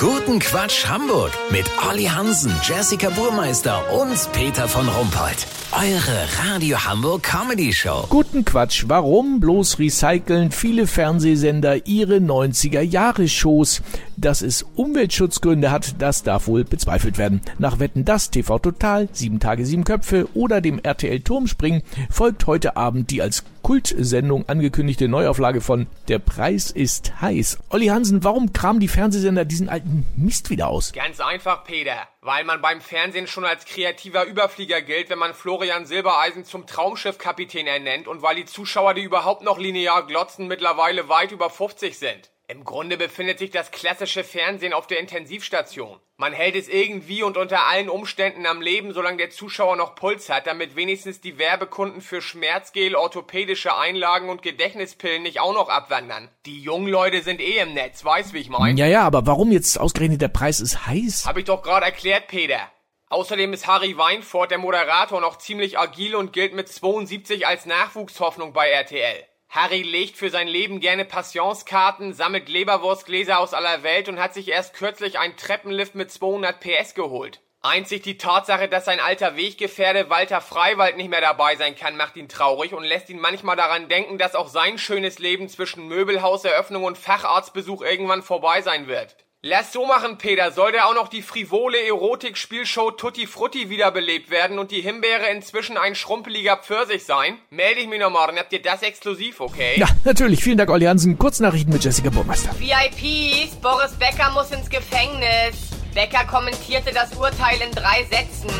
Guten Quatsch Hamburg mit Olli Hansen, Jessica Burmeister und Peter von Rumpold. Eure Radio Hamburg Comedy Show. Guten Quatsch, warum bloß recyceln viele Fernsehsender ihre 90er Jahre Shows? Dass es Umweltschutzgründe hat, das darf wohl bezweifelt werden. Nach Wetten das, TV Total, Sieben Tage, Sieben Köpfe oder dem RTL Turmspringen folgt heute Abend die als Kultsendung angekündigte Neuauflage von Der Preis ist heiß. Olli Hansen, warum kramen die Fernsehsender diesen alten Mist wieder aus? Ganz einfach, Peter. Weil man beim Fernsehen schon als kreativer Überflieger gilt, wenn man Florian Silbereisen zum Traumschiffkapitän ernennt und weil die Zuschauer, die überhaupt noch linear glotzen, mittlerweile weit über 50 sind. Im Grunde befindet sich das klassische Fernsehen auf der Intensivstation. Man hält es irgendwie und unter allen Umständen am Leben, solange der Zuschauer noch Puls hat, damit wenigstens die Werbekunden für Schmerzgel, orthopädische Einlagen und Gedächtnispillen nicht auch noch abwandern. Die jungen Leute sind eh im Netz, weißt wie ich mein? Ja, ja, aber warum jetzt ausgerechnet der Preis ist heiß? Hab ich doch gerade erklärt, Peter. Außerdem ist Harry Weinfurt, der Moderator, noch ziemlich agil und gilt mit 72 als Nachwuchshoffnung bei RTL. Harry legt für sein Leben gerne Passionskarten, sammelt Leberwurstgläser aus aller Welt und hat sich erst kürzlich einen Treppenlift mit 200 PS geholt. Einzig die Tatsache, dass sein alter Weggefährde Walter Freiwald nicht mehr dabei sein kann, macht ihn traurig und lässt ihn manchmal daran denken, dass auch sein schönes Leben zwischen Möbelhauseröffnung und Facharztbesuch irgendwann vorbei sein wird. Lass so machen, Peter. Sollte auch noch die frivole Erotik-Spielshow Tutti Frutti wiederbelebt werden und die Himbeere inzwischen ein schrumpeliger Pfirsich sein? Melde ich mich noch morgen. Habt ihr das exklusiv, okay? Ja, natürlich. Vielen Dank, Olli Hansen. Kurznachrichten mit Jessica Burmeister. VIPs, Boris Becker muss ins Gefängnis. Becker kommentierte das Urteil in drei Sätzen.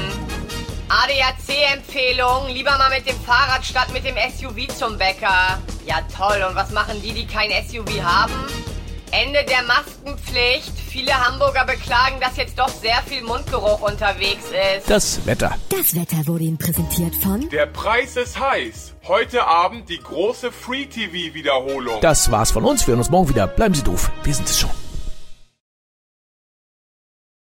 ADAC-Empfehlung, lieber mal mit dem Fahrrad statt mit dem SUV zum Bäcker. Ja toll, und was machen die, die kein SUV haben? Ende der Maskenpflicht. Viele Hamburger beklagen, dass jetzt doch sehr viel Mundgeruch unterwegs ist. Das Wetter. Das Wetter wurde Ihnen präsentiert von Der Preis ist heiß. Heute Abend die große Free-TV-Wiederholung. Das war's von uns. Wir hören uns morgen wieder. Bleiben Sie doof. Wir sind es schon.